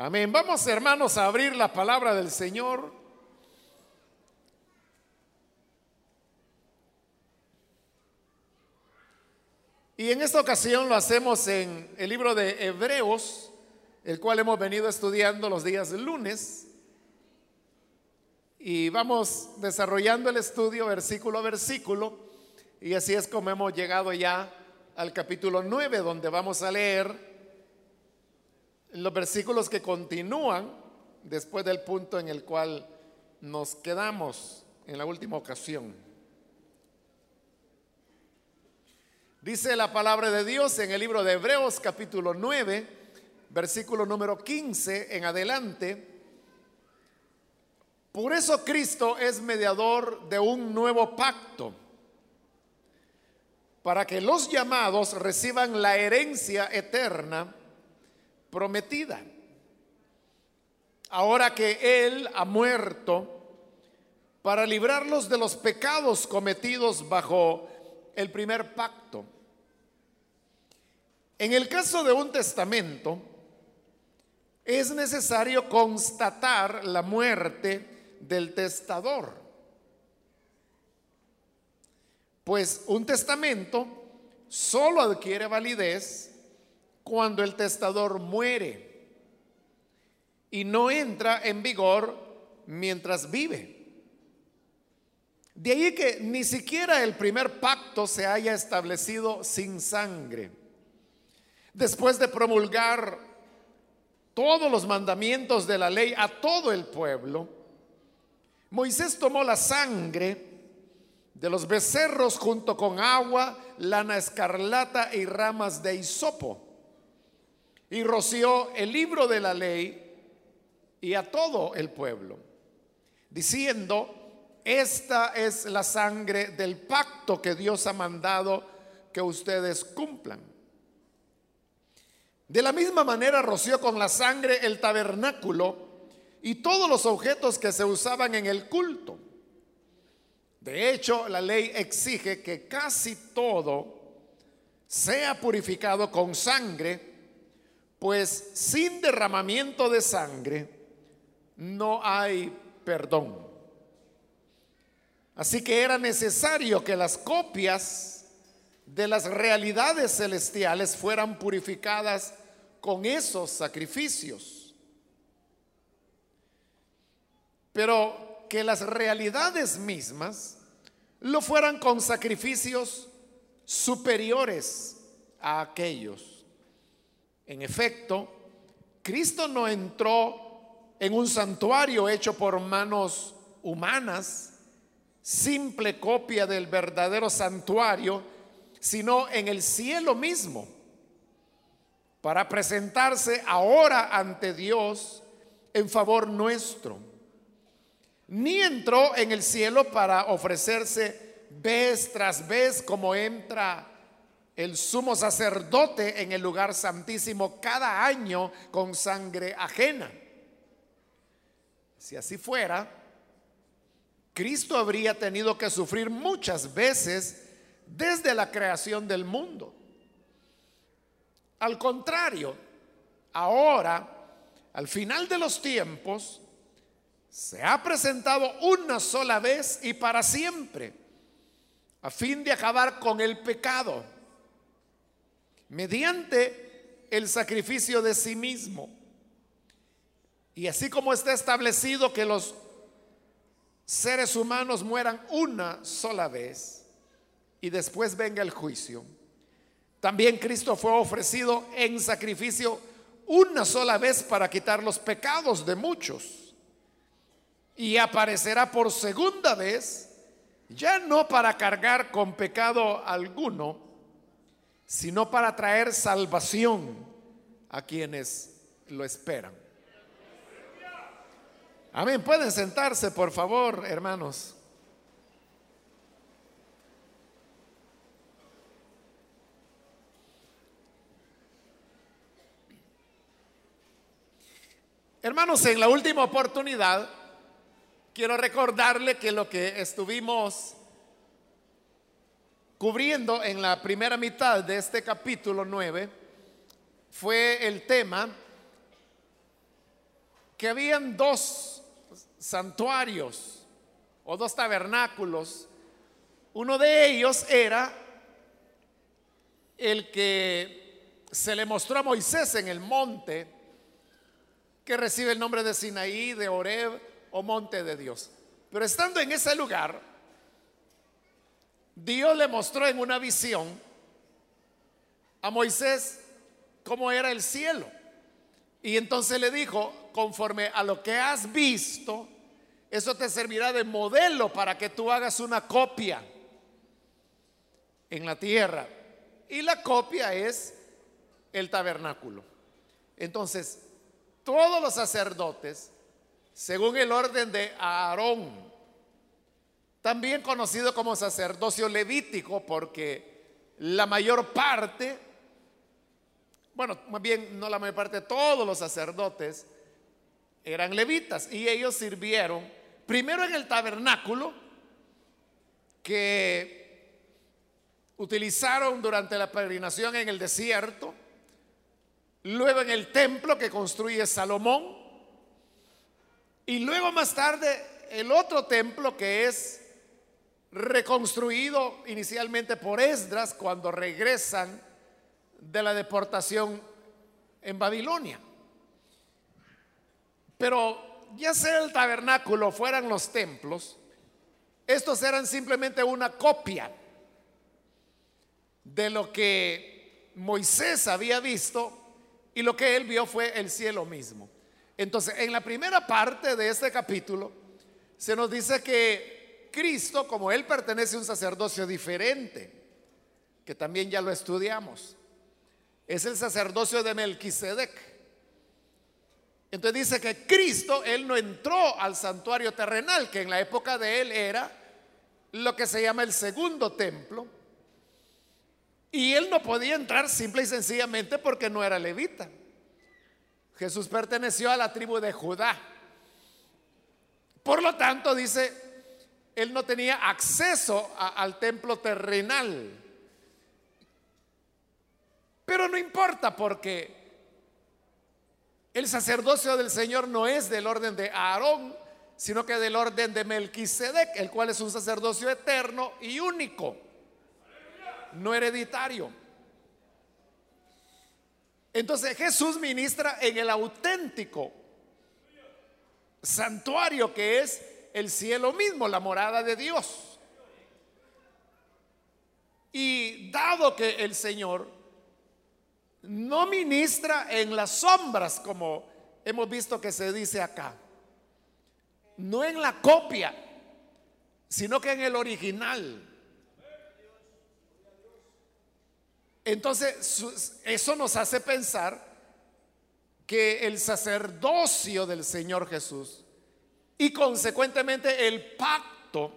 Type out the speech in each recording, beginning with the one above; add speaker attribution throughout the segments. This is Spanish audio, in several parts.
Speaker 1: Amén. Vamos hermanos a abrir la palabra del Señor. Y en esta ocasión lo hacemos en el libro de Hebreos, el cual hemos venido estudiando los días lunes. Y vamos desarrollando el estudio versículo a versículo. Y así es como hemos llegado ya al capítulo 9, donde vamos a leer los versículos que continúan después del punto en el cual nos quedamos en la última ocasión. Dice la palabra de Dios en el libro de Hebreos capítulo 9, versículo número 15 en adelante. Por eso Cristo es mediador de un nuevo pacto, para que los llamados reciban la herencia eterna prometida. Ahora que Él ha muerto para librarlos de los pecados cometidos bajo el primer pacto. En el caso de un testamento, es necesario constatar la muerte del testador. Pues un testamento solo adquiere validez cuando el testador muere y no entra en vigor mientras vive. De ahí que ni siquiera el primer pacto se haya establecido sin sangre. Después de promulgar todos los mandamientos de la ley a todo el pueblo, Moisés tomó la sangre de los becerros junto con agua, lana escarlata y ramas de hisopo y roció el libro de la ley y a todo el pueblo, diciendo, esta es la sangre del pacto que Dios ha mandado que ustedes cumplan. De la misma manera roció con la sangre el tabernáculo y todos los objetos que se usaban en el culto. De hecho, la ley exige que casi todo sea purificado con sangre pues sin derramamiento de sangre no hay perdón. Así que era necesario que las copias de las realidades celestiales fueran purificadas con esos sacrificios. Pero que las realidades mismas lo fueran con sacrificios superiores a aquellos. En efecto, Cristo no entró en un santuario hecho por manos humanas, simple copia del verdadero santuario, sino en el cielo mismo, para presentarse ahora ante Dios en favor nuestro. Ni entró en el cielo para ofrecerse vez tras vez como entra el sumo sacerdote en el lugar santísimo cada año con sangre ajena. Si así fuera, Cristo habría tenido que sufrir muchas veces desde la creación del mundo. Al contrario, ahora, al final de los tiempos, se ha presentado una sola vez y para siempre, a fin de acabar con el pecado mediante el sacrificio de sí mismo. Y así como está establecido que los seres humanos mueran una sola vez y después venga el juicio, también Cristo fue ofrecido en sacrificio una sola vez para quitar los pecados de muchos. Y aparecerá por segunda vez, ya no para cargar con pecado alguno, sino para traer salvación a quienes lo esperan. Amén. Pueden sentarse, por favor, hermanos. Hermanos, en la última oportunidad, quiero recordarle que lo que estuvimos cubriendo en la primera mitad de este capítulo 9 fue el tema que habían dos santuarios o dos tabernáculos. Uno de ellos era el que se le mostró a Moisés en el monte, que recibe el nombre de Sinaí, de Oreb o monte de Dios. Pero estando en ese lugar, Dios le mostró en una visión a Moisés cómo era el cielo. Y entonces le dijo, conforme a lo que has visto, eso te servirá de modelo para que tú hagas una copia en la tierra. Y la copia es el tabernáculo. Entonces, todos los sacerdotes, según el orden de Aarón, también conocido como sacerdocio levítico, porque la mayor parte bueno, más bien no la mayor parte, todos los sacerdotes eran levitas y ellos sirvieron primero en el tabernáculo que utilizaron durante la peregrinación en el desierto, luego en el templo que construye Salomón y luego más tarde el otro templo que es reconstruido inicialmente por Esdras cuando regresan de la deportación en Babilonia. Pero ya sea el tabernáculo, fueran los templos, estos eran simplemente una copia de lo que Moisés había visto y lo que él vio fue el cielo mismo. Entonces, en la primera parte de este capítulo, se nos dice que Cristo, como él pertenece a un sacerdocio diferente, que también ya lo estudiamos, es el sacerdocio de Melquisedec. Entonces dice que Cristo, él no entró al santuario terrenal, que en la época de él era lo que se llama el segundo templo. Y él no podía entrar simple y sencillamente porque no era levita. Jesús perteneció a la tribu de Judá. Por lo tanto, dice, él no tenía acceso al templo terrenal. Pero no importa porque el sacerdocio del Señor no es del orden de Aarón, sino que del orden de Melquisedec, el cual es un sacerdocio eterno y único, no hereditario. Entonces Jesús ministra en el auténtico santuario que es el cielo mismo, la morada de Dios. Y dado que el Señor no ministra en las sombras como hemos visto que se dice acá. No en la copia, sino que en el original. Entonces, eso nos hace pensar que el sacerdocio del Señor Jesús y consecuentemente el pacto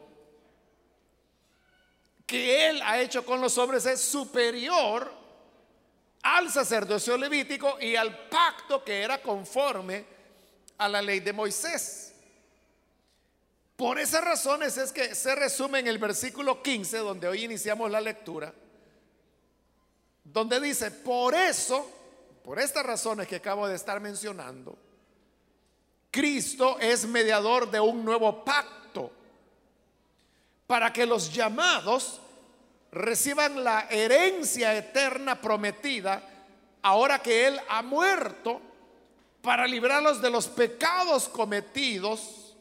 Speaker 1: que Él ha hecho con los hombres es superior al sacerdocio levítico y al pacto que era conforme a la ley de Moisés. Por esas razones es que se resume en el versículo 15, donde hoy iniciamos la lectura, donde dice, por eso, por estas razones que acabo de estar mencionando, Cristo es mediador de un nuevo pacto para que los llamados reciban la herencia eterna prometida ahora que Él ha muerto para librarlos de los pecados cometidos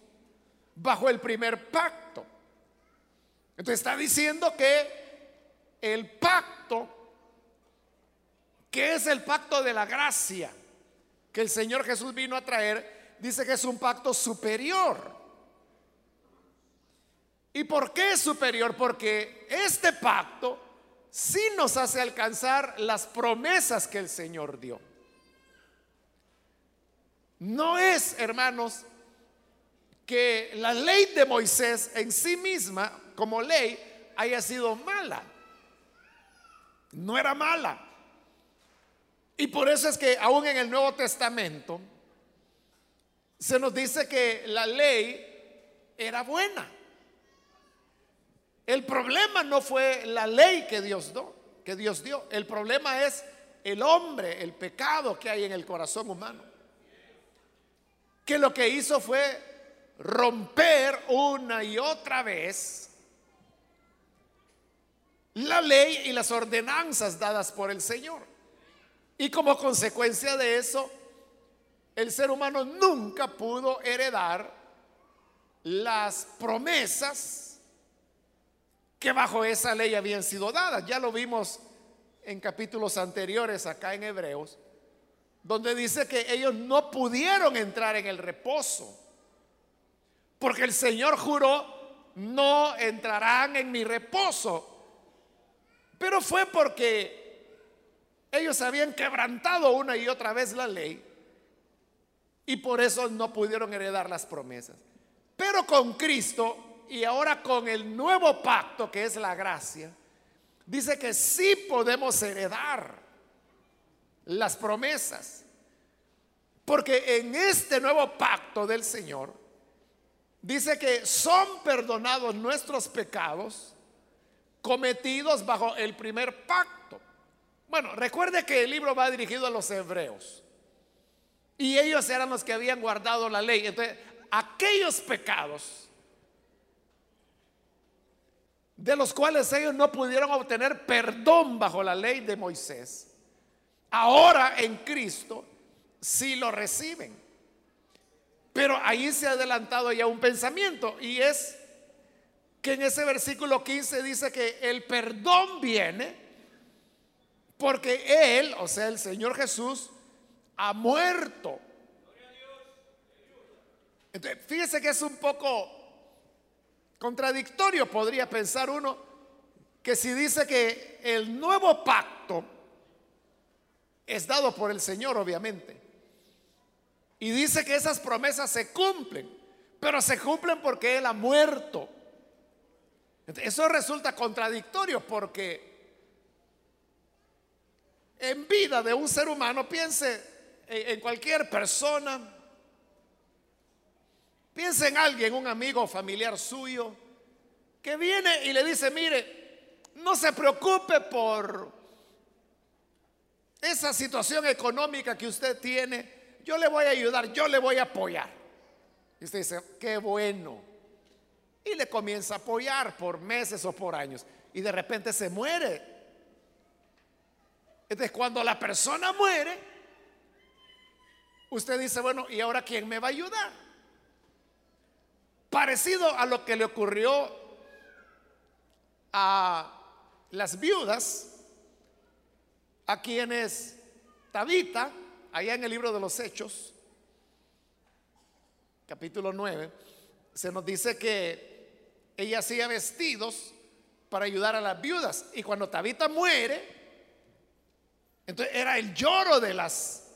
Speaker 1: bajo el primer pacto. Entonces está diciendo que el pacto, que es el pacto de la gracia, que el Señor Jesús vino a traer, dice que es un pacto superior ¿Y por qué es superior? Porque este pacto sí nos hace alcanzar las promesas que el Señor dio. No es, hermanos, que la ley de Moisés en sí misma, como ley, haya sido mala. No era mala. Y por eso es que aún en el Nuevo Testamento se nos dice que la ley era buena. El problema no fue la ley que Dios dio, que Dios dio. El problema es el hombre, el pecado que hay en el corazón humano. que lo que hizo fue romper una y otra vez la ley y las ordenanzas dadas por el Señor. Y como consecuencia de eso, el ser humano nunca pudo heredar las promesas que bajo esa ley habían sido dadas. Ya lo vimos en capítulos anteriores acá en Hebreos, donde dice que ellos no pudieron entrar en el reposo, porque el Señor juró, no entrarán en mi reposo. Pero fue porque ellos habían quebrantado una y otra vez la ley y por eso no pudieron heredar las promesas. Pero con Cristo y ahora con el nuevo pacto que es la gracia, dice que sí podemos heredar las promesas. Porque en este nuevo pacto del Señor, dice que son perdonados nuestros pecados cometidos bajo el primer pacto. Bueno, recuerde que el libro va dirigido a los hebreos. Y ellos eran los que habían guardado la ley. Entonces, aquellos pecados de los cuales ellos no pudieron obtener perdón bajo la ley de Moisés, ahora en Cristo sí lo reciben. Pero ahí se ha adelantado ya un pensamiento y es que en ese versículo 15 dice que el perdón viene porque Él, o sea, el Señor Jesús, ha muerto. Entonces, fíjese que es un poco Contradictorio podría pensar uno que si dice que el nuevo pacto es dado por el Señor, obviamente, y dice que esas promesas se cumplen, pero se cumplen porque Él ha muerto. Eso resulta contradictorio porque en vida de un ser humano, piense en cualquier persona, Piensa en alguien, un amigo familiar suyo, que viene y le dice, mire, no se preocupe por esa situación económica que usted tiene, yo le voy a ayudar, yo le voy a apoyar. Y usted dice, qué bueno. Y le comienza a apoyar por meses o por años. Y de repente se muere. Entonces cuando la persona muere, usted dice, bueno, ¿y ahora quién me va a ayudar? Parecido a lo que le ocurrió a las viudas, a quienes Tabita, allá en el libro de los Hechos, capítulo 9, se nos dice que ella hacía vestidos para ayudar a las viudas. Y cuando Tabita muere, entonces era el lloro de las,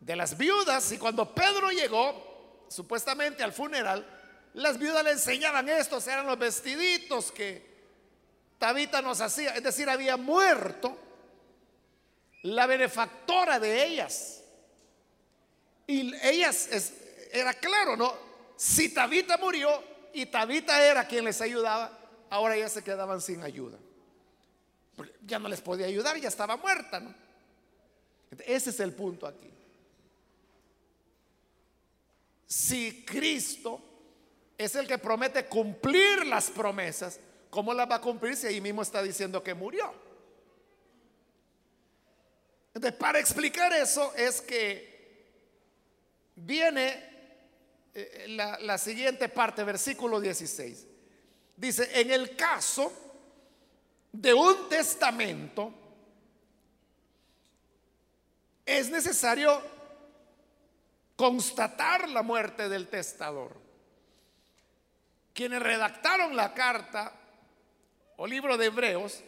Speaker 1: de las viudas. Y cuando Pedro llegó, supuestamente al funeral, las viudas le enseñaban estos, eran los vestiditos que Tabita nos hacía. Es decir, había muerto la benefactora de ellas. Y ellas, era claro, ¿no? Si Tabita murió y Tabita era quien les ayudaba, ahora ellas se quedaban sin ayuda. ya no les podía ayudar, ya estaba muerta, ¿no? Ese es el punto aquí. Si Cristo es el que promete cumplir las promesas. ¿Cómo las va a cumplir si ahí mismo está diciendo que murió? Entonces, para explicar eso es que viene eh, la, la siguiente parte, versículo 16. Dice, en el caso de un testamento, es necesario constatar la muerte del testador quienes redactaron la carta o libro de Hebreos,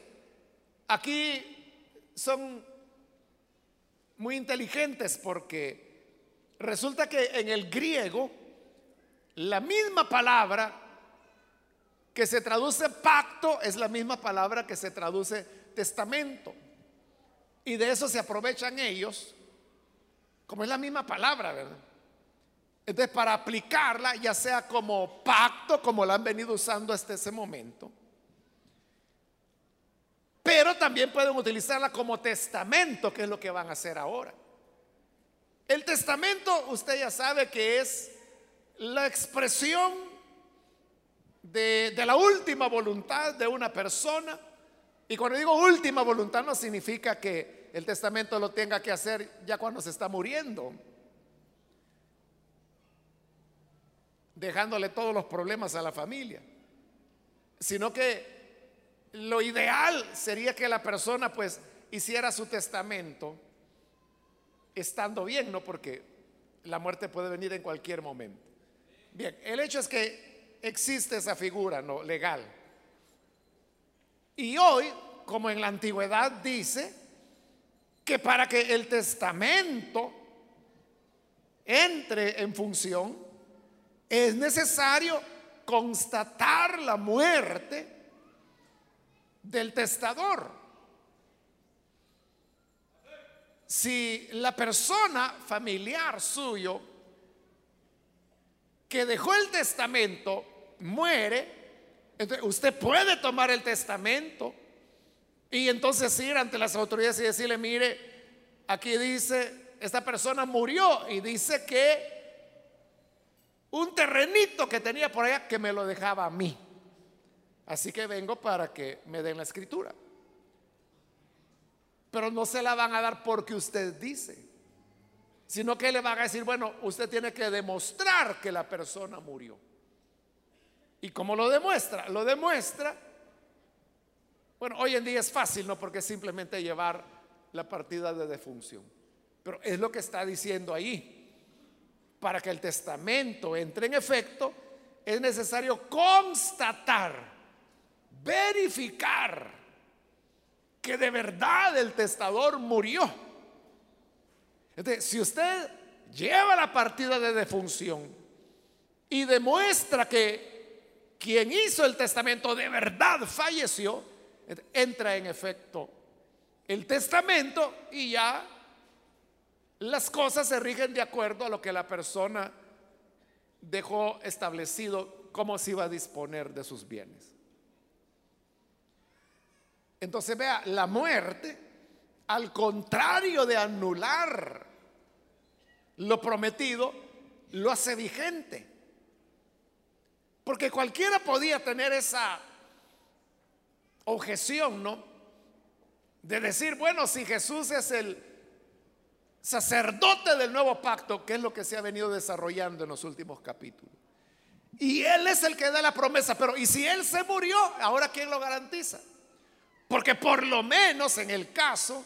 Speaker 1: aquí son muy inteligentes porque resulta que en el griego la misma palabra que se traduce pacto es la misma palabra que se traduce testamento. Y de eso se aprovechan ellos, como es la misma palabra, ¿verdad? Entonces, para aplicarla, ya sea como pacto, como la han venido usando hasta ese momento, pero también pueden utilizarla como testamento, que es lo que van a hacer ahora. El testamento, usted ya sabe que es la expresión de, de, la última voluntad de una persona. Y cuando digo última voluntad no significa que el testamento lo tenga que hacer ya cuando se está muriendo, dejándole todos los problemas a la familia, sino que lo ideal sería que la persona pues hiciera su testamento estando bien, ¿no? Porque la muerte puede venir en cualquier momento. Bien, el hecho es que existe esa figura, ¿no? Legal. Y hoy, como en la antigüedad dice, que para que el testamento entre en función, es necesario constatar la muerte del testador. Si la persona familiar suyo que dejó el testamento muere, usted puede tomar el testamento y entonces ir ante las autoridades y decirle, mire, aquí dice, esta persona murió y dice que un terrenito que tenía por allá que me lo dejaba a mí. Así que vengo para que me den la escritura. Pero no se la van a dar porque usted dice, sino que le van a decir, bueno, usted tiene que demostrar que la persona murió. ¿Y cómo lo demuestra? Lo demuestra, bueno, hoy en día es fácil, ¿no? Porque es simplemente llevar la partida de defunción. Pero es lo que está diciendo ahí. Para que el testamento entre en efecto, es necesario constatar verificar que de verdad el testador murió. Entonces, si usted lleva la partida de defunción y demuestra que quien hizo el testamento de verdad falleció, entra en efecto el testamento y ya las cosas se rigen de acuerdo a lo que la persona dejó establecido cómo se iba a disponer de sus bienes. Entonces vea, la muerte, al contrario de anular lo prometido, lo hace vigente. Porque cualquiera podía tener esa objeción, ¿no? De decir, bueno, si Jesús es el sacerdote del nuevo pacto, que es lo que se ha venido desarrollando en los últimos capítulos. Y Él es el que da la promesa, pero ¿y si Él se murió? Ahora ¿quién lo garantiza? Porque por lo menos en el caso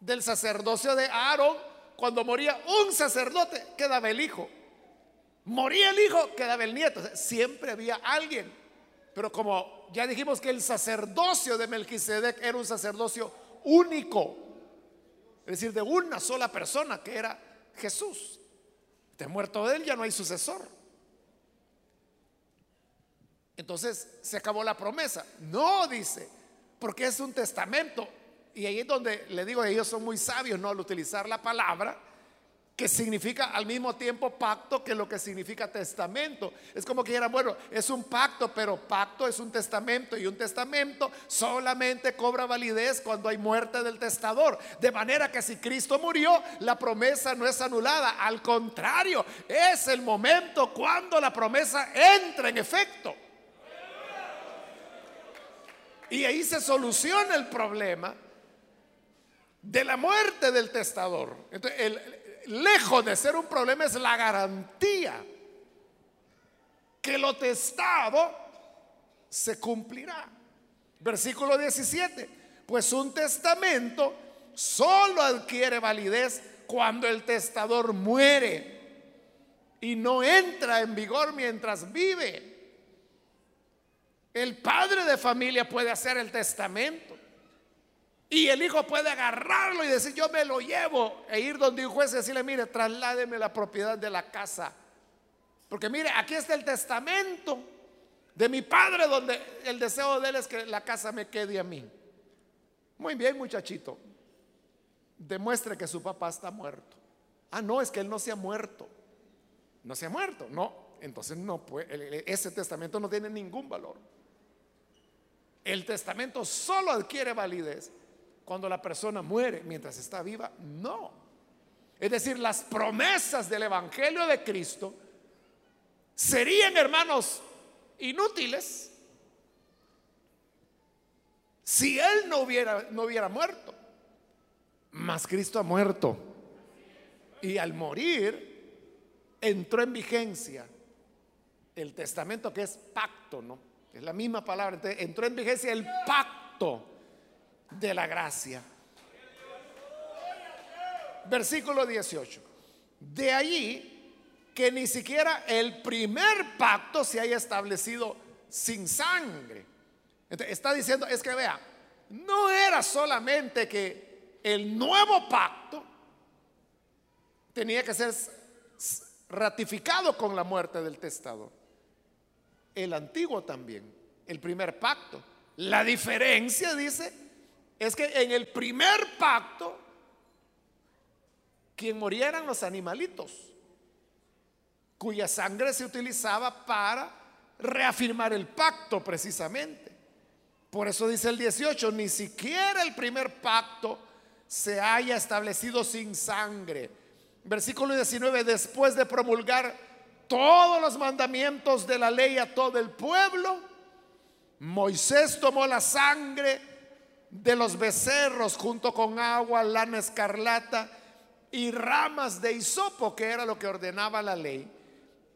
Speaker 1: del sacerdocio de Aarón, cuando moría un sacerdote, quedaba el hijo. Moría el hijo, quedaba el nieto. siempre había alguien. Pero como ya dijimos que el sacerdocio de Melquisedec era un sacerdocio único, es decir, de una sola persona, que era Jesús. De muerto de él ya no hay sucesor. Entonces se acabó la promesa. No, dice, porque es un testamento. Y ahí es donde le digo, ellos son muy sabios, ¿no? Al utilizar la palabra, que significa al mismo tiempo pacto que lo que significa testamento. Es como que dijera, bueno, es un pacto, pero pacto es un testamento y un testamento solamente cobra validez cuando hay muerte del testador. De manera que si Cristo murió, la promesa no es anulada, al contrario, es el momento cuando la promesa entra en efecto. Y ahí se soluciona el problema de la muerte del testador. Entonces, lejos de ser un problema es la garantía que lo testado se cumplirá. Versículo 17. Pues un testamento solo adquiere validez cuando el testador muere y no entra en vigor mientras vive. El padre de familia puede hacer el testamento. Y el hijo puede agarrarlo y decir, yo me lo llevo. E ir donde un juez y decirle, mire, trasládeme la propiedad de la casa. Porque mire, aquí está el testamento de mi padre donde el deseo de él es que la casa me quede a mí. Muy bien, muchachito. Demuestre que su papá está muerto. Ah, no, es que él no se ha muerto. No se ha muerto. No, entonces no puede, ese testamento no tiene ningún valor. El testamento solo adquiere validez cuando la persona muere mientras está viva. No. Es decir, las promesas del Evangelio de Cristo serían, hermanos, inútiles si Él no hubiera, no hubiera muerto. Mas Cristo ha muerto. Y al morir, entró en vigencia el testamento que es pacto, ¿no? Es la misma palabra. entró en vigencia el pacto de la gracia. Versículo 18. De allí que ni siquiera el primer pacto se haya establecido sin sangre. está diciendo, es que vea, no era solamente que el nuevo pacto tenía que ser ratificado con la muerte del testador. El antiguo también, el primer pacto. La diferencia, dice, es que en el primer pacto, quien moría eran los animalitos, cuya sangre se utilizaba para reafirmar el pacto precisamente. Por eso dice el 18, ni siquiera el primer pacto se haya establecido sin sangre. Versículo 19, después de promulgar todos los mandamientos de la ley a todo el pueblo, Moisés tomó la sangre de los becerros junto con agua, lana escarlata y ramas de hisopo, que era lo que ordenaba la ley,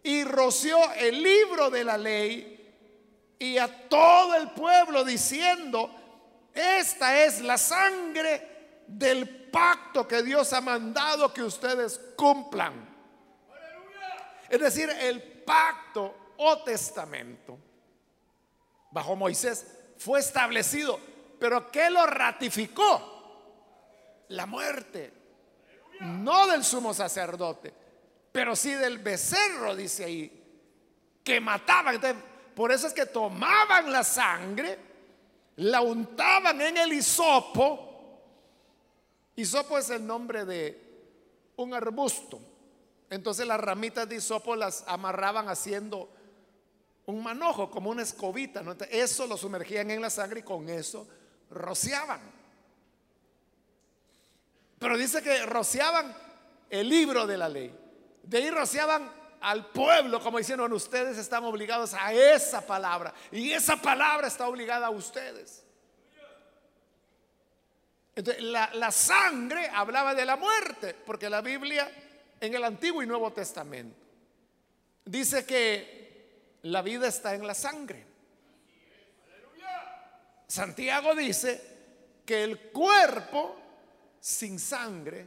Speaker 1: y roció el libro de la ley y a todo el pueblo diciendo, esta es la sangre del pacto que Dios ha mandado que ustedes cumplan. Es decir, el pacto o testamento bajo Moisés fue establecido, pero ¿qué lo ratificó? La muerte, no del sumo sacerdote, pero sí del becerro, dice ahí, que mataban. por eso es que tomaban la sangre, la untaban en el hisopo. Hisopo es el nombre de un arbusto. Entonces las ramitas de hisopo las amarraban haciendo un manojo, como una escobita. eso lo sumergían en la sangre y con eso rociaban. Pero dice que rociaban el libro de la ley. De ahí rociaban al pueblo, como diciendo, ustedes están obligados a esa palabra. Y esa palabra está obligada a ustedes. Entonces, la, la sangre hablaba de la muerte, porque la Biblia en el Antiguo y Nuevo Testamento dice que la vida está en la sangre. Santiago dice que el cuerpo sin sangre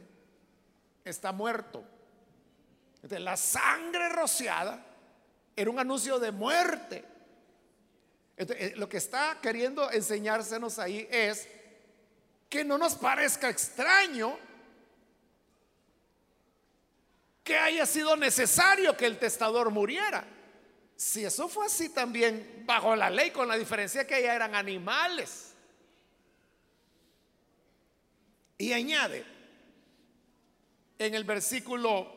Speaker 1: está muerto. la sangre rociada era un anuncio de muerte. Eh, lo que está queriendo enseñársenos ahí es que no nos parezca extraño que haya sido necesario que el testador muriera. Si eso fue así también bajo la ley, con la diferencia que ya eran animales. Y añade en el versículo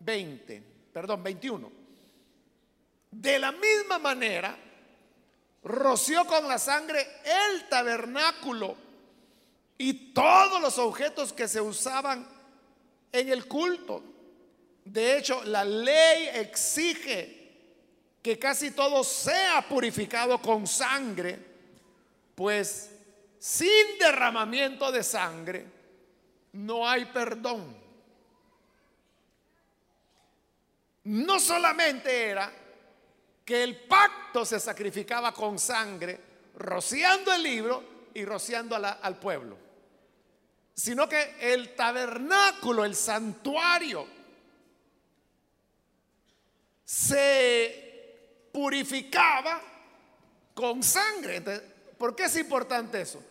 Speaker 1: 20, perdón, 21, de la misma manera, roció con la sangre el tabernáculo y todos los objetos que se usaban en el culto. De hecho, la ley exige que casi todo sea purificado con sangre, pues sin derramamiento de sangre no hay perdón. No solamente era que el pacto se sacrificaba con sangre, rociando el libro y rociando al pueblo, sino que el tabernáculo, el santuario, se purificaba con sangre. ¿Por qué es importante eso?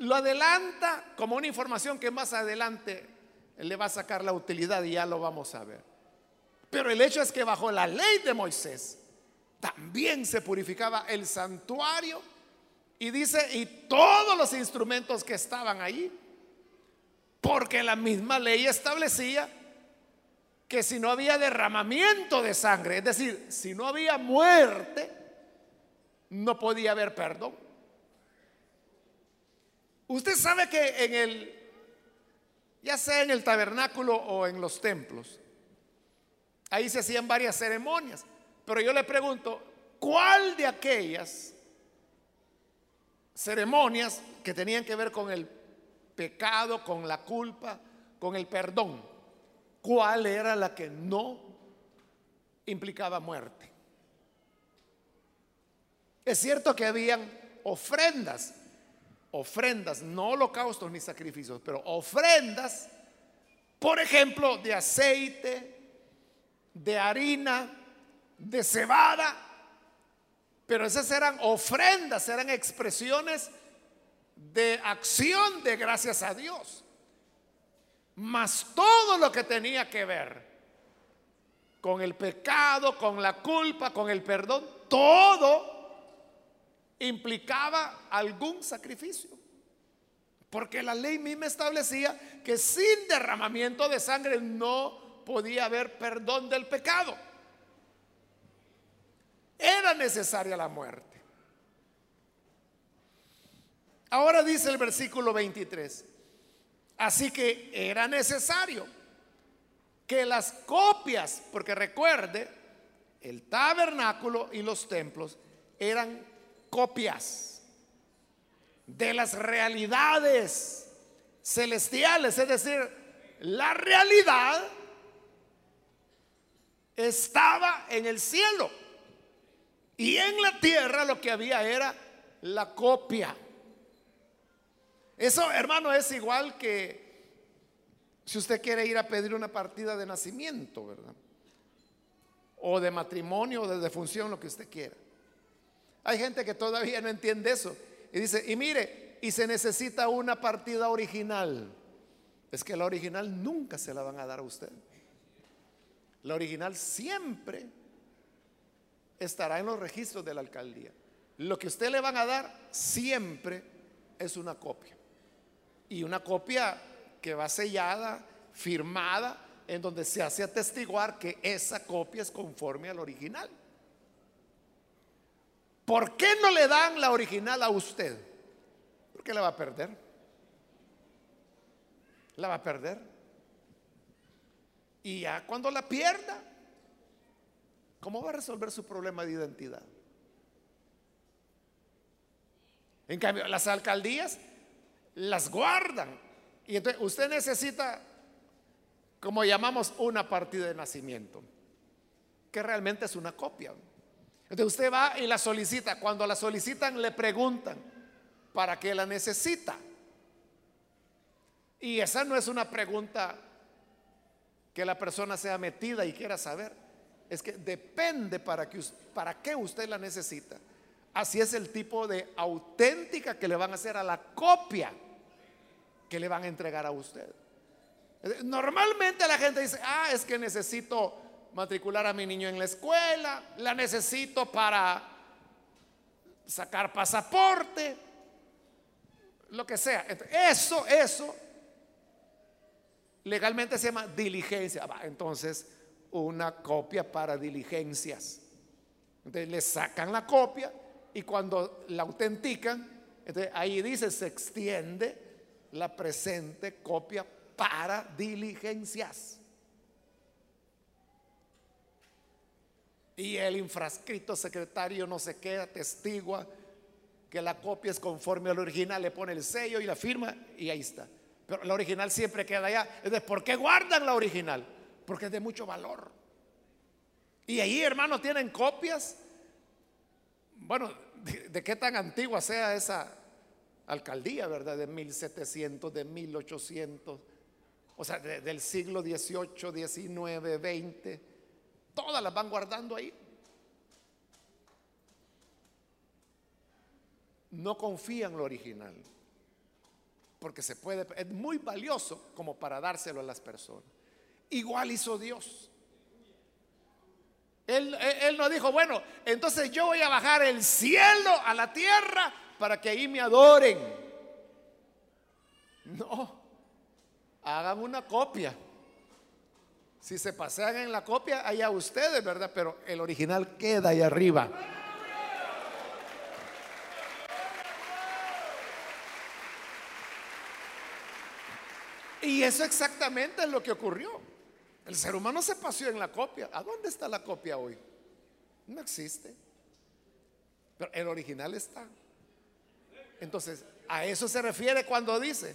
Speaker 1: lo adelanta como una información que más adelante le va a sacar la utilidad y ya lo vamos a ver. Pero el hecho es que bajo la ley de Moisés también se purificaba el santuario y dice, y todos los instrumentos que estaban ahí, porque la misma ley establecía que si no había derramamiento de sangre, es decir, si no había muerte, no podía haber perdón. Usted sabe que en el ya sea en el tabernáculo o en los templos. Ahí se hacían varias ceremonias. Pero yo le pregunto, ¿cuál de aquellas ceremonias que tenían que ver con el pecado, con la culpa, con el perdón, cuál era la que no implicaba muerte? Es cierto que habían ofrendas, ofrendas, no holocaustos ni sacrificios, pero ofrendas, por ejemplo, de aceite, de harina, de cebada, pero esas eran ofrendas, eran expresiones de acción de gracias a Dios. Mas todo lo que tenía que ver con el pecado, con la culpa, con el perdón, todo implicaba algún sacrificio. Porque la ley misma establecía que sin derramamiento de sangre no podía haber perdón del pecado. Era necesaria la muerte. Ahora dice el versículo 23. Así que era necesario que las copias, porque recuerde, el tabernáculo y los templos eran copias de las realidades celestiales, es decir, la realidad estaba en el cielo y en la tierra lo que había era la copia. Eso, hermano, es igual que si usted quiere ir a pedir una partida de nacimiento, ¿verdad? O de matrimonio o de defunción, lo que usted quiera. Hay gente que todavía no entiende eso. Y dice, y mire, y se necesita una partida original. Es que la original nunca se la van a dar a usted. La original siempre estará en los registros de la alcaldía. Lo que usted le van a dar siempre es una copia. Y una copia que va sellada, firmada, en donde se hace atestiguar que esa copia es conforme al original. ¿Por qué no le dan la original a usted? Porque la va a perder. La va a perder. Y ya cuando la pierda, ¿cómo va a resolver su problema de identidad? En cambio, las alcaldías las guardan. Y entonces usted necesita, como llamamos, una partida de nacimiento, que realmente es una copia. Entonces usted va y la solicita. Cuando la solicitan, le preguntan, ¿para qué la necesita? Y esa no es una pregunta que la persona sea metida y quiera saber. Es que depende para, que, qué usted la necesita. Así es el tipo de auténtica que le van a hacer a la copia que le van a entregar a usted. Normalmente la gente dice, ah, es que necesito matricular a mi niño en la escuela, la necesito para sacar pasaporte, lo que sea. Eso, eso legalmente se llama diligencia. Entonces, una copia para diligencias. Entonces, le sacan la copia y cuando la autentican, ahí dice, se extiende la presente copia para diligencias. Y el infrascrito secretario no se queda testigua que la copia es conforme al original, le pone el sello y la firma y ahí está. Pero la original siempre queda allá. Entonces, ¿por qué guardan la original? Porque es de mucho valor. Y ahí, hermanos, tienen copias. Bueno, de, qué tan antigua sea esa alcaldía, ¿verdad? De 1700, de 1800. O sea, del siglo XVIII, XIX, XX. Todas las van guardando ahí. No confían lo original porque se puede, es muy valioso como para dárselo a las personas. Igual hizo Dios. Él, no dijo, bueno, entonces yo voy a bajar el cielo a la tierra para que ahí me adoren. No, hagan una copia. Si se pasean en la copia, allá ustedes, ¿verdad? Pero el original queda ahí arriba. y eso exactamente es lo que ocurrió. El ser humano se paseó en la copia. ¿A dónde está la copia hoy? No existe. Pero el original está. Entonces, a eso se refiere cuando dice,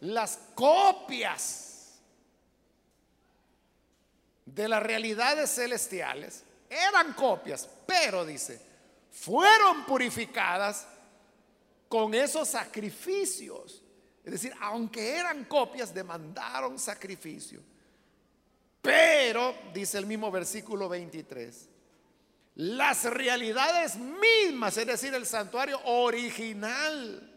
Speaker 1: las copias de las realidades celestiales eran copias, pero dice, fueron purificadas con esos sacrificios. Es decir, aunque eran copias, demandaron sacrificio. Dice el mismo versículo 23, las realidades mismas, es decir, el santuario original,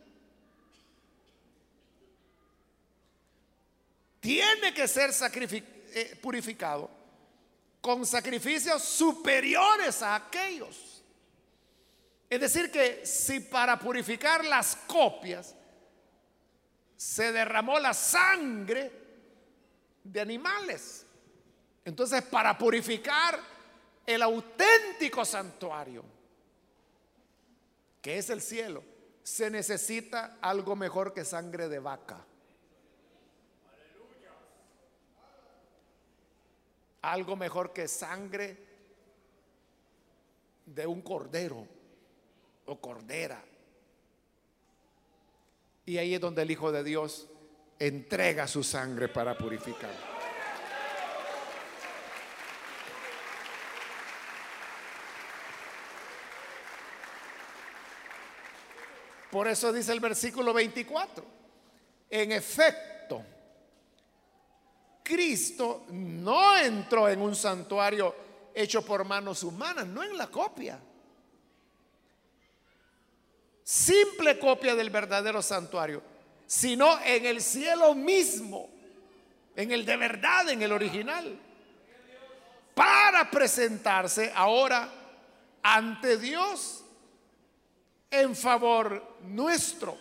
Speaker 1: tiene que ser eh, purificado con sacrificios superiores a aquellos. Es decir, que si para purificar las copias se derramó la sangre de animales, entonces para purificar el auténtico santuario, que es el cielo, se necesita algo mejor que sangre de vaca. Algo mejor que sangre de un cordero o cordera. Y ahí es donde el Hijo de Dios entrega su sangre para purificar. Por eso dice el versículo 24. En efecto, Cristo no entró en un santuario hecho por manos humanas, no en la copia. Simple copia del verdadero santuario, sino en el cielo mismo, en el de verdad, en el original, para presentarse ahora ante Dios en favor nuestro.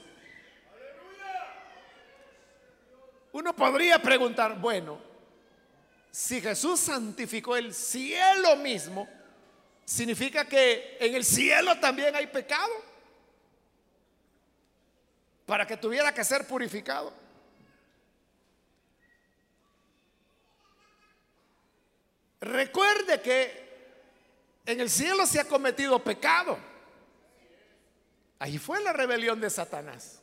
Speaker 1: Uno podría preguntar, bueno, si Jesús santificó el cielo mismo, ¿significa que en el cielo también hay pecado? Para que tuviera que ser purificado. Recuerde que en el cielo se ha cometido pecado. Ahí fue la rebelión de Satanás.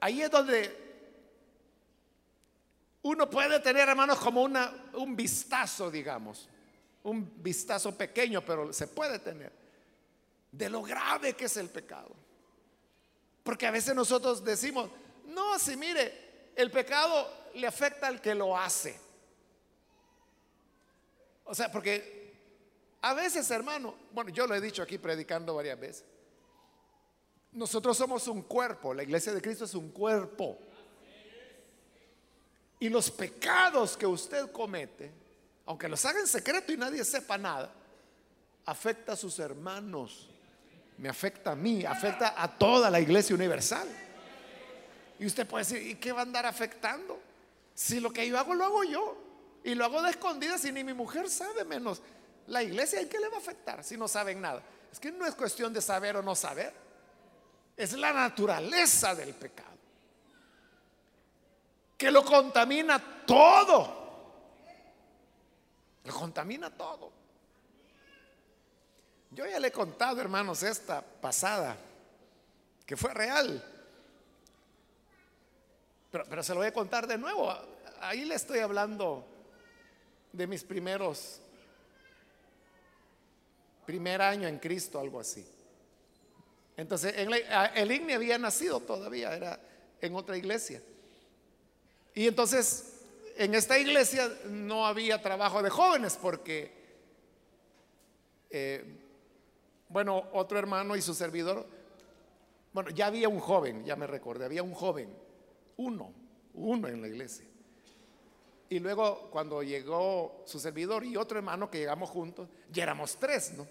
Speaker 1: Ahí es donde uno puede tener, hermanos, como una, un vistazo, digamos, un vistazo pequeño, pero se puede tener, de lo grave que es el pecado. Porque a veces nosotros decimos, no, si mire, el pecado le afecta al que lo hace. O sea, porque a veces, hermano, bueno, yo lo he dicho aquí predicando varias veces, nosotros somos un cuerpo, la iglesia de Cristo es un cuerpo. Y los pecados que usted comete, aunque los haga en secreto y nadie sepa nada, afecta a sus hermanos, me afecta a mí, afecta a toda la iglesia universal. Y usted puede decir, ¿y qué va a andar afectando? Si lo que yo hago lo hago yo y lo hago de escondidas y ni mi mujer sabe menos la iglesia, ¿y qué le va a afectar si no saben nada? Es que no es cuestión de saber o no saber. Es la naturaleza del pecado. Que lo contamina todo. Lo contamina todo. Yo ya le he contado, hermanos, esta pasada, que fue real. Pero, pero, se lo voy a contar de nuevo. Ahí le estoy hablando de mis primeros, primer año en Cristo, algo así. Entonces, el IGNI había nacido todavía, era en otra iglesia. Y entonces, en esta iglesia no había trabajo de jóvenes porque, eh, bueno, otro hermano y su servidor, bueno, ya había un joven, ya me recordé, había un joven, uno, uno en la iglesia. Y luego cuando llegó su servidor y otro hermano que llegamos juntos, ya éramos tres, ¿no?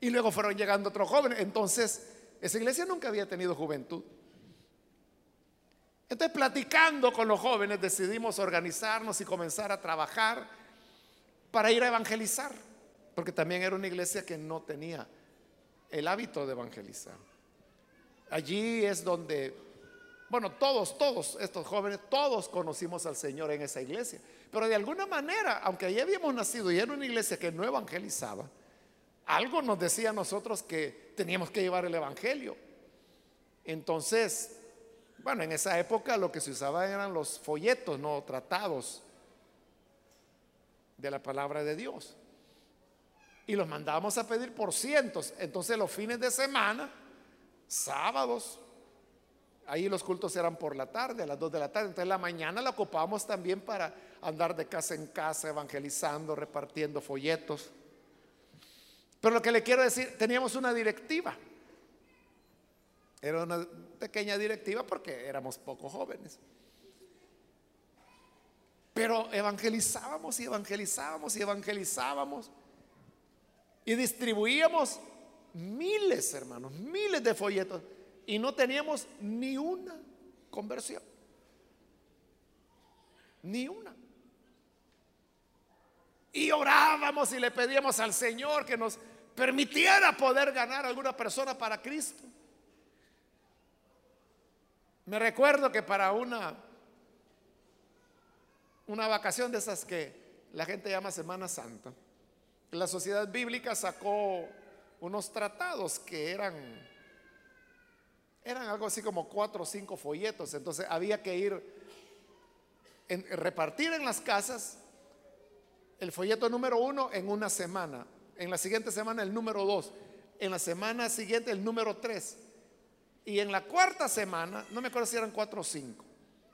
Speaker 1: Y luego fueron llegando otros jóvenes. Entonces, esa iglesia nunca había tenido juventud. Entonces, platicando con los jóvenes, decidimos organizarnos y comenzar a trabajar para ir a evangelizar, porque también era una iglesia que no tenía el hábito de evangelizar. allí es donde, bueno, todos, todos estos jóvenes, todos conocimos al Señor en esa iglesia. Pero de alguna manera, aunque allí habíamos nacido y era una iglesia que no evangelizaba, algo nos decía a nosotros que teníamos que llevar el Evangelio. Entonces, bueno, en esa época lo que se usaba eran los folletos, no tratados de la palabra de Dios. Y los mandábamos a pedir por cientos. Entonces los fines de semana, sábados, ahí los cultos eran por la tarde, a las 2 de la tarde. Entonces la mañana la ocupábamos también para andar de casa en casa, evangelizando, repartiendo folletos. Pero lo que le quiero decir, teníamos una directiva. Era una pequeña directiva porque éramos poco jóvenes. Pero evangelizábamos y evangelizábamos y evangelizábamos. Y distribuíamos miles, hermanos, miles de folletos. Y no teníamos ni una conversión. Ni una. Y orábamos y le pedíamos al Señor que nos permitiera poder ganar a alguna persona para Cristo. Me recuerdo que para una una vacación de esas que la gente llama Semana Santa, la sociedad bíblica sacó unos tratados que eran eran algo así como cuatro o cinco folletos, entonces había que ir en, repartir en las casas el folleto número uno en una semana, en la siguiente semana el número dos, en la semana siguiente el número tres, y en la cuarta semana, no me acuerdo si eran cuatro o cinco,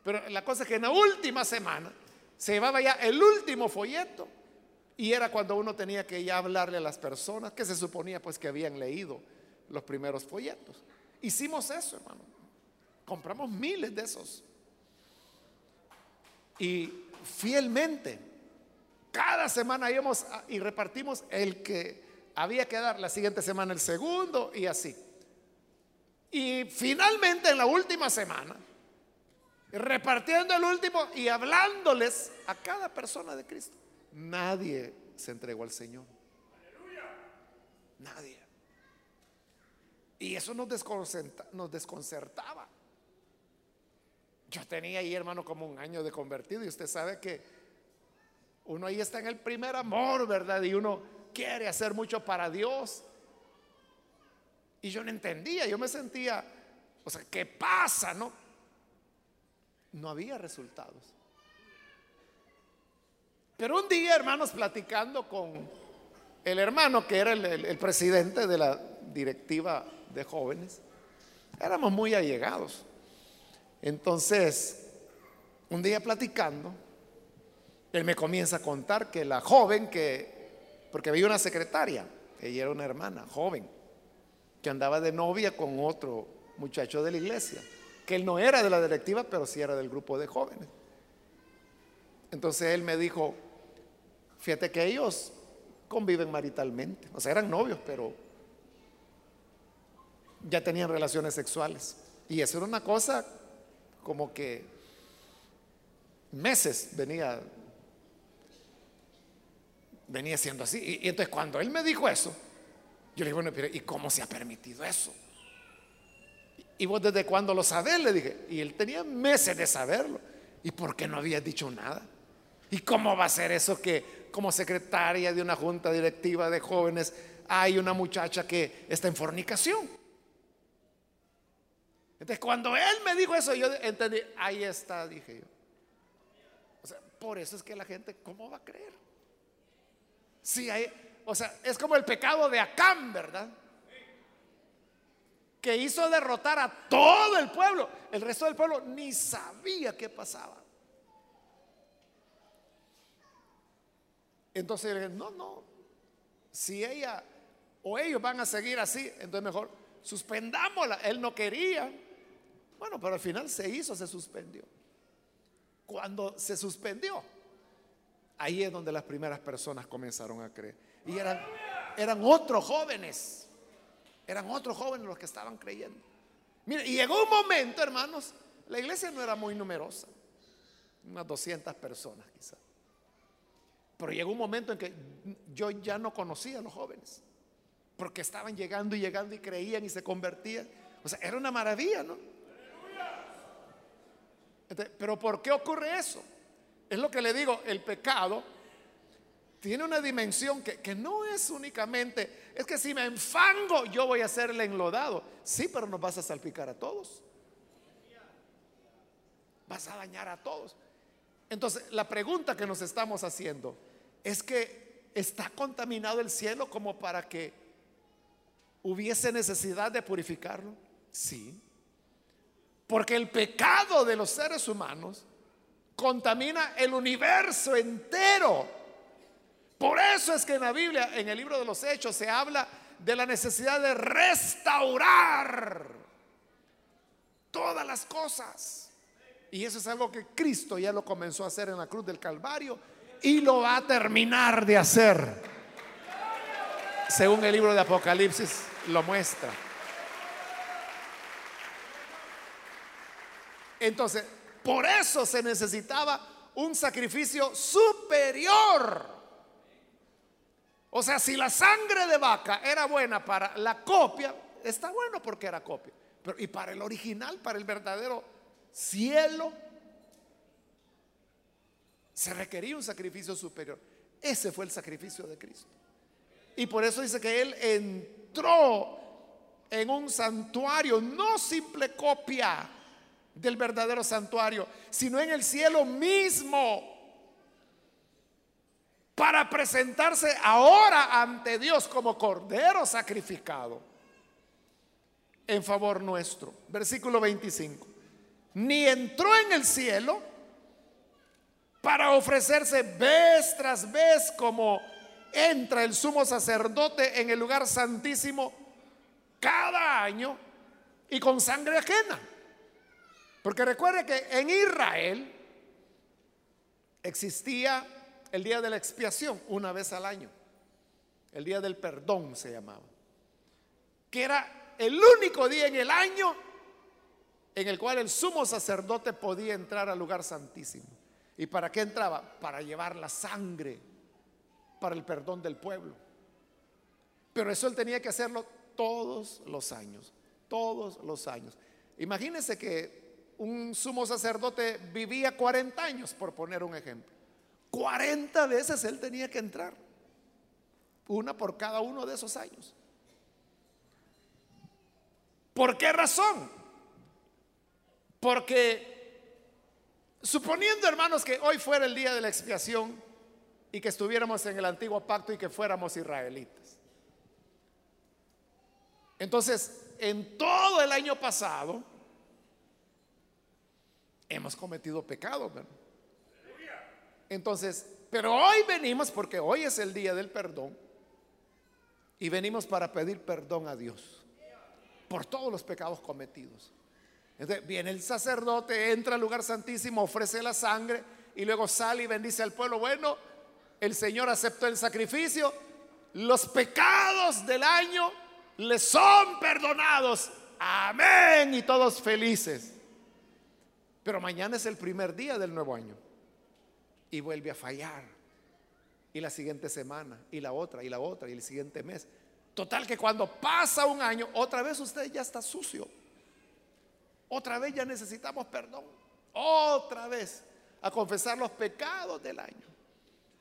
Speaker 1: pero la cosa es que en la última semana se llevaba ya el último folleto y era cuando uno tenía que ya hablarle a las personas que se suponía pues que habían leído los primeros folletos. Hicimos eso, hermano. Compramos miles de esos. Y fielmente cada semana íbamos y repartimos el que había que dar, la siguiente semana el segundo y así. Y finalmente en la última semana, repartiendo el último y hablándoles a cada persona de Cristo, nadie se entregó al Señor. Nadie. Y eso nos, desconcertaba. Yo tenía ahí, hermano, como un año de convertido y usted sabe que uno ahí está en el primer amor, ¿verdad? Y uno quiere hacer mucho para Dios. Y yo no entendía, yo me sentía, o sea, ¿qué pasa, no? No había resultados. Pero un día, hermanos, platicando con el hermano que era el, presidente de la directiva de jóvenes, éramos muy allegados. Entonces, un día platicando, él me comienza a contar que la joven que, porque había una secretaria, ella era una hermana joven, que andaba de novia con otro muchacho de la iglesia, que él no era de la directiva, pero sí era del grupo de jóvenes. Entonces él me dijo, fíjate que ellos conviven maritalmente, o sea, eran novios, pero ya tenían relaciones sexuales. Y eso era una cosa como que meses venía venía siendo así. Y, entonces cuando él me dijo eso, yo le dije, bueno, pero ¿y cómo se ha permitido eso? Y vos desde cuándo lo sabés, le dije. Y él tenía meses de saberlo. ¿Y por qué no había dicho nada? ¿Y cómo va a ser eso que como secretaria de una junta directiva de jóvenes hay una muchacha que está en fornicación? Entonces cuando él me dijo eso, yo entendí, ahí está, dije yo. O sea, por eso es que la gente, ¿cómo va a creer? Sí, hay, o sea, es como el pecado de Acán, ¿verdad? Que hizo derrotar a todo el pueblo. El resto del pueblo ni sabía qué pasaba. Entonces le no, no. Si ella o ellos van a seguir así, entonces mejor suspendámosla. Él no quería. Bueno, pero al final se hizo, se suspendió. Cuando se suspendió, Ahí es donde las primeras personas comenzaron a creer. Y eran, eran otros jóvenes. Eran otros jóvenes los que estaban creyendo. Mire, y llegó un momento, hermanos, la iglesia no era muy numerosa. Unas 200 personas quizás. Pero llegó un momento en que yo ya no conocía a los jóvenes. Porque estaban llegando y llegando y creían y se convertían. O sea, era una maravilla, ¿no? Pero ¿por qué ocurre eso? Es lo que le digo, el pecado tiene una dimensión que, que, no es únicamente, es que si me enfango yo voy a serle enlodado. Sí, pero nos vas a salpicar a todos. Vas a dañar a todos. Entonces, la pregunta que nos estamos haciendo es que está contaminado el cielo como para que hubiese necesidad de purificarlo. Sí. Porque el pecado de los seres humanos contamina el universo entero. Por eso es que en la Biblia, en el libro de los Hechos, se habla de la necesidad de restaurar todas las cosas. Y eso es algo que Cristo ya lo comenzó a hacer en la cruz del Calvario y lo va a terminar de hacer. Según el libro de Apocalipsis lo muestra. Entonces, por eso se necesitaba un sacrificio superior. O sea, si la sangre de vaca era buena para la copia, está bueno porque era copia. Pero, y para el original, para el verdadero cielo, se requería un sacrificio superior. Ese fue el sacrificio de Cristo. Y por eso dice que Él entró en un santuario, no simple copia del verdadero santuario, sino en el cielo mismo, para presentarse ahora ante Dios como cordero sacrificado en favor nuestro. Versículo 25 ni entró en el cielo para ofrecerse vez tras vez como entra el sumo sacerdote en el lugar santísimo cada año y con sangre ajena. Porque recuerde que en Israel existía el día de la expiación una vez al año. El día del perdón se llamaba. Que era el único día en el año en el cual el sumo sacerdote podía entrar al lugar santísimo. ¿Y para qué entraba? Para llevar la sangre para el perdón del pueblo. Pero eso él tenía que hacerlo todos los años, todos los años. Imagínense que un sumo sacerdote vivía 40 años, por poner un ejemplo. 40 veces él tenía que entrar, una por cada uno de esos años. ¿Por qué razón? Porque suponiendo, hermanos, que hoy fuera el día de la expiación y que estuviéramos en el antiguo pacto y que fuéramos israelitas. Entonces, en todo el año pasado, hemos cometido pecado. Entonces, pero hoy venimos porque hoy es el día del perdón y venimos para pedir perdón a Dios por todos los pecados cometidos viene el sacerdote, entra al lugar santísimo, ofrece la sangre y luego sale y bendice al pueblo. Bueno, el Señor aceptó el sacrificio, los pecados del año le son perdonados. Amén. Y todos felices. Pero mañana es el primer día del nuevo año. Y vuelve a fallar. Y la siguiente semana, y la otra, y la otra, y el siguiente mes. Total que cuando pasa un año, otra vez usted ya está sucio. Otra vez ya necesitamos perdón. Otra vez a confesar los pecados del año.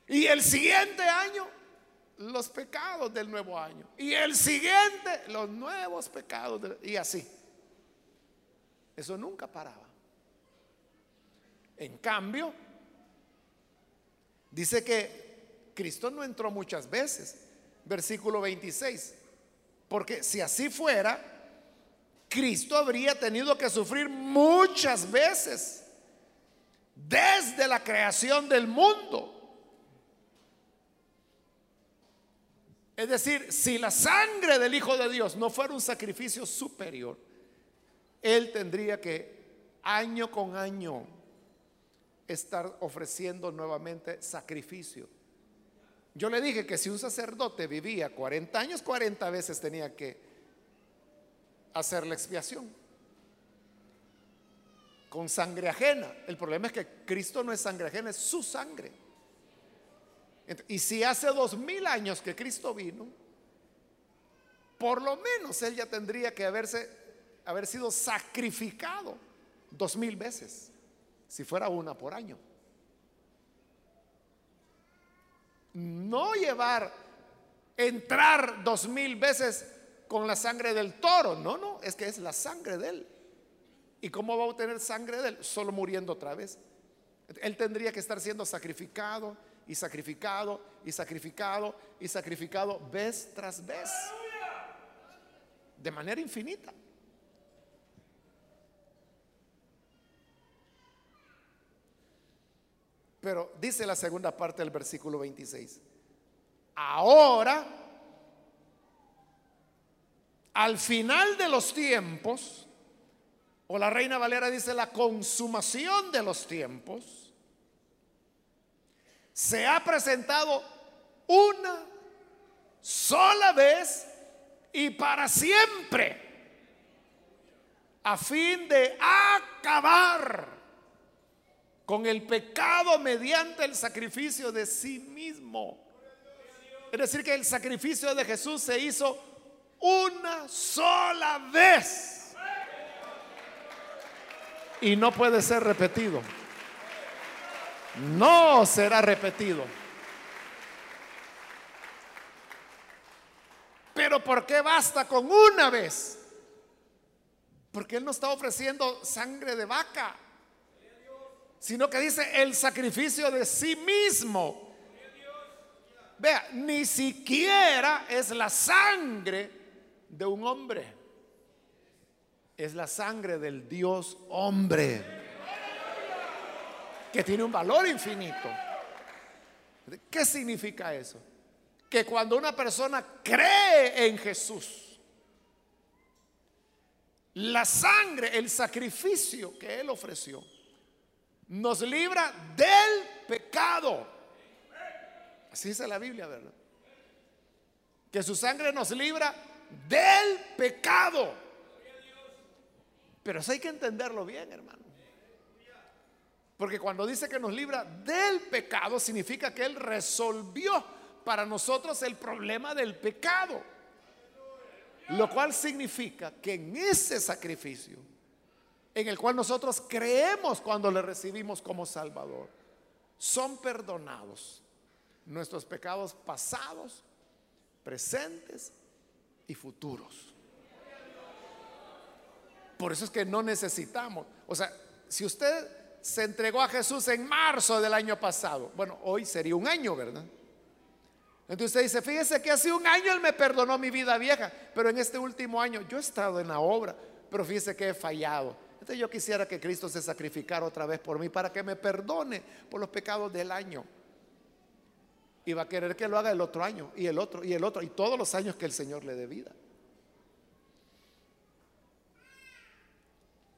Speaker 1: Y el siguiente año, los pecados del nuevo año. Y el siguiente, los nuevos pecados. y así. Eso nunca paraba. En cambio, dice que Cristo no entró muchas veces. Versículo 26. Porque si así fuera, Cristo habría tenido que sufrir muchas veces desde la creación del mundo. Es decir, si la sangre del Hijo de Dios no fuera un sacrificio superior, Él tendría que año con año estar ofreciendo nuevamente sacrificio. Yo le dije que si un sacerdote vivía 40 años, 40 veces tenía que hacer la expiación con sangre ajena. El problema es que Cristo no es sangre ajena, es su sangre. Y si hace dos mil años que Cristo vino, por lo menos Él ya tendría que haberse haber sido sacrificado dos mil veces, si fuera una por año. No llevar, entrar dos mil veces con la sangre del toro, no, no, es que es la sangre de él. ¿Y cómo va a obtener sangre de él? Solo muriendo otra vez. Él tendría que estar siendo sacrificado y sacrificado y sacrificado y sacrificado vez tras vez. De manera infinita. Pero dice la segunda parte del versículo 26. Ahora, al final de los tiempos, o la reina Valera dice la consumación de los tiempos, se ha presentado una sola vez y para siempre, a fin de acabar con el pecado mediante el sacrificio de sí mismo. Es decir, que el sacrificio de Jesús se hizo una sola vez. Y no puede ser repetido. No será repetido. Pero ¿por qué basta con una vez? Porque Él no está ofreciendo sangre de vaca sino que dice el sacrificio de sí mismo. Vea, ni siquiera es la sangre de un hombre, es la sangre del Dios hombre, que tiene un valor infinito. ¿Qué significa eso? Que cuando una persona cree en Jesús, la sangre, el sacrificio que Él ofreció, nos libra del pecado. Así dice la Biblia, ¿verdad? Que su sangre nos libra del pecado. Pero eso hay que entenderlo bien, hermano. Porque cuando dice que nos libra del pecado, significa que Él resolvió para nosotros el problema del pecado. Lo cual significa que en ese sacrificio en el cual nosotros creemos cuando le recibimos como Salvador, son perdonados nuestros pecados pasados, presentes y futuros. Por eso es que no necesitamos, o sea, si usted se entregó a Jesús en marzo del año pasado, bueno, hoy sería un año, ¿verdad? Entonces usted dice, fíjese que hace un año Él me perdonó mi vida vieja, pero en este último año yo he estado en la obra, pero fíjese que he fallado yo quisiera que Cristo se sacrificara otra vez por mí para que me perdone por los pecados del año. Y va a querer que lo haga el otro año y el otro y el otro y todos los años que el Señor le dé vida.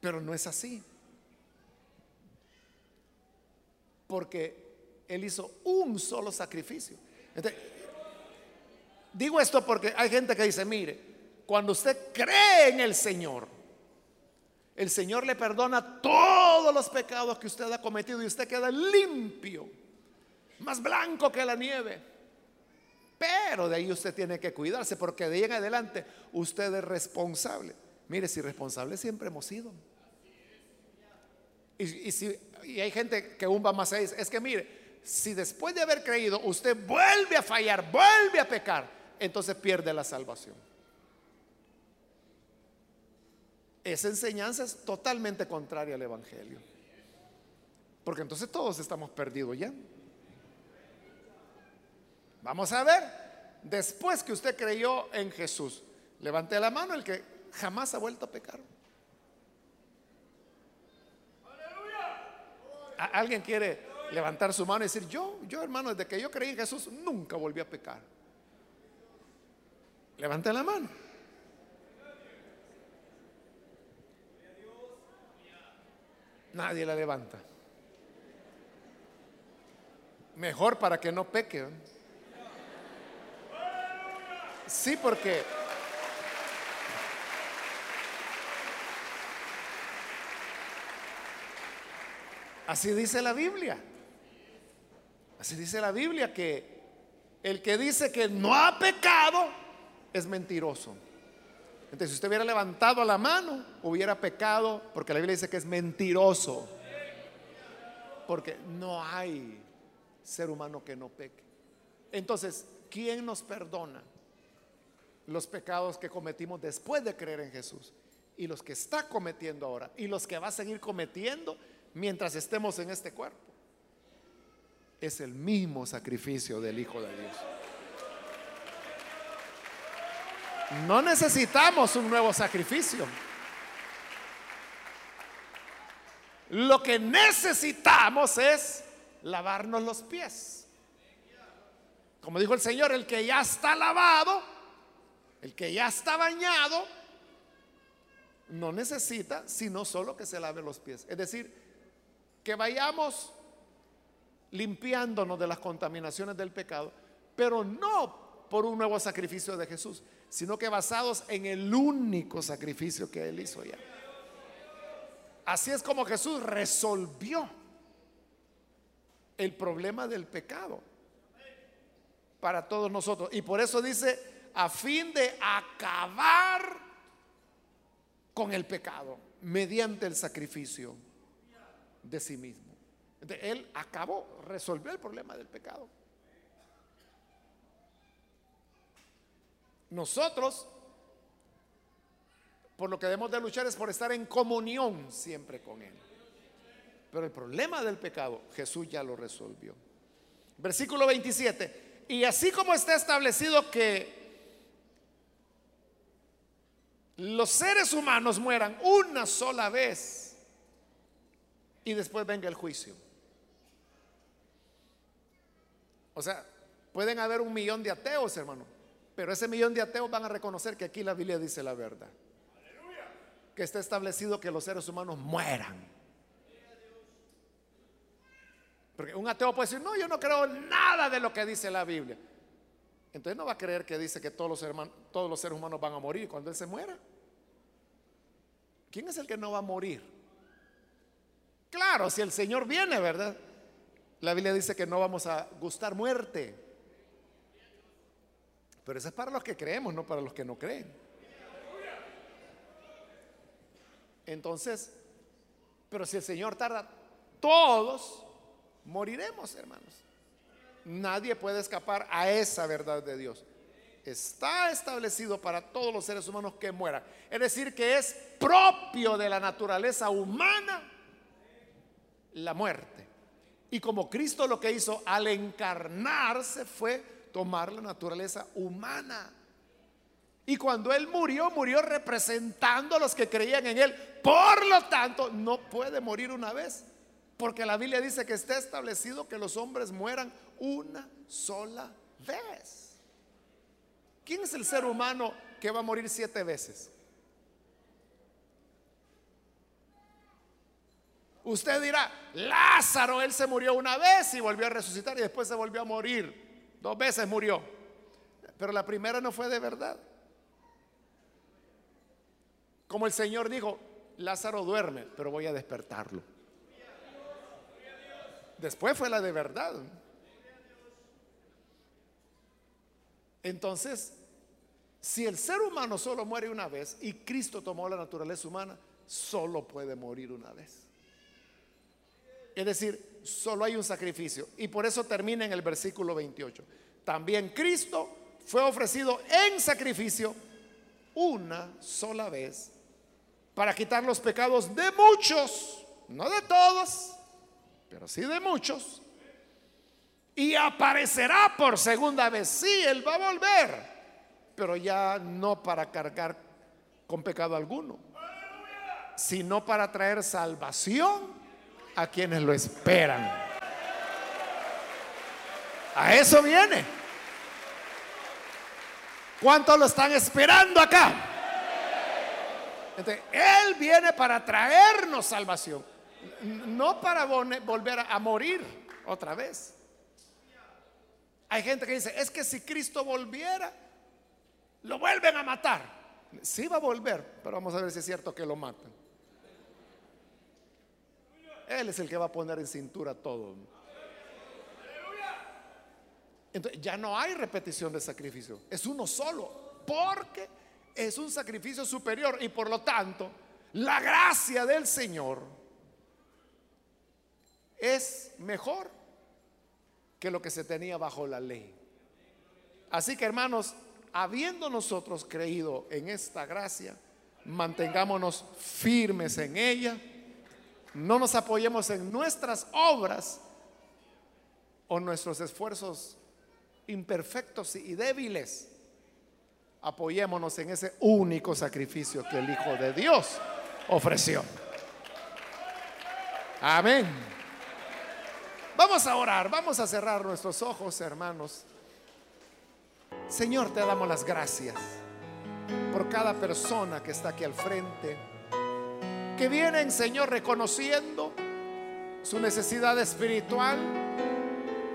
Speaker 1: Pero no es así. Porque Él hizo un solo sacrificio. digo esto porque hay gente que dice, mire, cuando usted cree en el Señor, el Señor le perdona todos los pecados que usted ha cometido y usted queda limpio, más blanco que la nieve. Pero de ahí usted tiene que cuidarse porque de ahí en adelante usted es responsable. Mire, si responsable siempre hemos sido. Y, si, hay gente que aún va más allá, es que mire, si después de haber creído usted vuelve a fallar, vuelve a pecar, entonces pierde la salvación. Esa enseñanza es totalmente contraria al Evangelio. Porque entonces todos estamos perdidos ya. Vamos a ver, después que usted creyó en Jesús, levante la mano el que jamás ha vuelto a pecar. ¿Alguien quiere levantar su mano y decir, yo, yo hermano, desde que yo creí en Jesús, nunca volví a pecar? Levante la mano. Nadie la levanta. Mejor para que no peque. Sí, porque así dice la Biblia. Así dice la Biblia que el que dice que no ha pecado es mentiroso. Entonces, si usted hubiera levantado la mano, hubiera pecado, porque la Biblia dice que es mentiroso. Porque no hay ser humano que no peque. Entonces, ¿quién nos perdona los pecados que cometimos después de creer en Jesús? Y los que está cometiendo ahora, y los que va a seguir cometiendo mientras estemos en este cuerpo. Es el mismo sacrificio del Hijo de Dios. No necesitamos un nuevo sacrificio. Lo que necesitamos es lavarnos los pies. Como dijo el Señor, el que ya está lavado, el que ya está bañado, no necesita sino solo que se lave los pies. Es decir, que vayamos limpiándonos de las contaminaciones del pecado, pero no por un nuevo sacrificio de Jesús, sino que basados en el único sacrificio que Él hizo ya. Así es como Jesús resolvió el problema del pecado para todos nosotros. Y por eso dice, a fin de acabar con el pecado mediante el sacrificio de sí mismo. él acabó, resolvió el problema del pecado. Nosotros, por lo que debemos de luchar es por estar en comunión siempre con Él. Pero el problema del pecado, Jesús ya lo resolvió. Versículo 27. Y así como está establecido que los seres humanos mueran una sola vez y después venga el juicio. O sea, pueden haber un millón de ateos, hermano, pero ese millón de ateos van a reconocer que aquí la Biblia dice la verdad. Que está establecido que los seres humanos mueran. Porque un ateo puede decir, no, yo no creo nada de lo que dice la Biblia. Entonces no va a creer que dice que todos los, hermanos, todos los seres humanos van a morir cuando Él se muera. ¿Quién es el que no va a morir? Claro, si el Señor viene, ¿verdad? La Biblia dice que no vamos a gustar muerte. Pero eso es para los que creemos, no para los que no creen. Entonces, pero si el Señor tarda, todos moriremos, hermanos. Nadie puede escapar a esa verdad de Dios. Está establecido para todos los seres humanos que mueran. Es decir, que es propio de la naturaleza humana la muerte. Y como Cristo lo que hizo al encarnarse fue tomar la naturaleza humana. Y cuando Él murió, murió representando a los que creían en Él. Por lo tanto, no puede morir una vez. Porque la Biblia dice que está establecido que los hombres mueran una sola vez. ¿Quién es el ser humano que va a morir siete veces? Usted dirá, Lázaro, él se murió una vez y volvió a resucitar y después se volvió a morir. Dos veces murió. Pero la primera no fue de verdad. Como el Señor dijo, Lázaro duerme, pero voy a despertarlo. Después fue la de verdad. Entonces, si el ser humano solo muere una vez y Cristo tomó la naturaleza humana, solo puede morir una vez. Es decir, solo hay un sacrificio. Y por eso termina en el versículo 28. También Cristo fue ofrecido en sacrificio una sola vez para quitar los pecados de muchos, no de todos, pero sí de muchos. Y aparecerá por segunda vez. Sí, Él va a volver, pero ya no para cargar con pecado alguno, sino para traer salvación a quienes lo esperan. A eso viene. ¿Cuántos lo están esperando acá? Él viene para traernos salvación, no para volver a morir otra vez. Hay gente que dice, es que si Cristo volviera, lo vuelven a matar. Sí va a volver, pero vamos a ver si es cierto que lo matan. Él es el que va a poner en cintura todo. Entonces ya no hay repetición de sacrificio, es uno solo, porque es un sacrificio superior y por lo tanto la gracia del Señor es mejor que lo que se tenía bajo la ley. Así que hermanos, habiendo nosotros creído en esta gracia, mantengámonos firmes en ella, no nos apoyemos en nuestras obras o nuestros esfuerzos imperfectos y débiles. Apoyémonos en ese único sacrificio que el Hijo de Dios ofreció. Amén. Vamos a orar, vamos a cerrar nuestros ojos, hermanos. Señor, te damos las gracias por cada persona que está aquí al frente, que vienen, Señor, reconociendo su necesidad espiritual.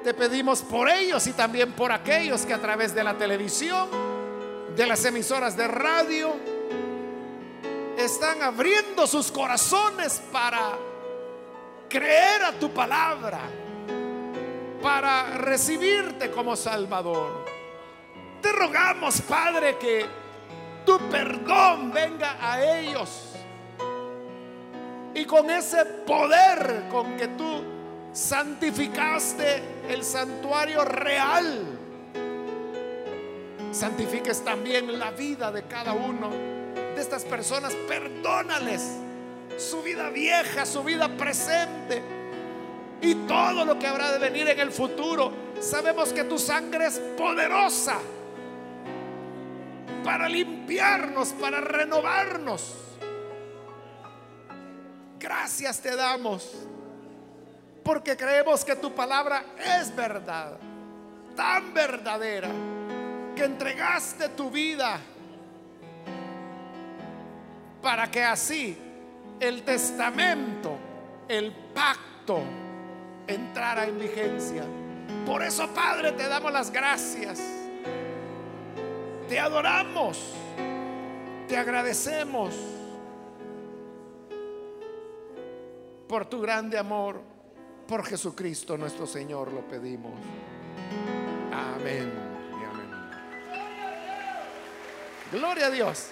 Speaker 1: Te pedimos por ellos y también por aquellos que a través de la televisión, de las emisoras de radio, están abriendo sus corazones para creer a tu palabra, para recibirte como Salvador. Te rogamos, Padre, que tu perdón venga a ellos. Y con ese poder con que tú santificaste el santuario real, santifiques también la vida de cada uno de estas personas. Perdónales su vida vieja, su vida presente y todo lo que habrá de venir en el futuro. Sabemos que tu sangre es poderosa para limpiarnos, para renovarnos. Gracias te damos porque creemos que tu palabra es verdad, tan verdadera, que entregaste tu vida para que así el testamento, el pacto entrara en vigencia. Por eso, Padre, te damos las gracias te adoramos, te agradecemos por tu grande amor, por Jesucristo nuestro Señor lo pedimos. Amén amén. Gloria a Dios.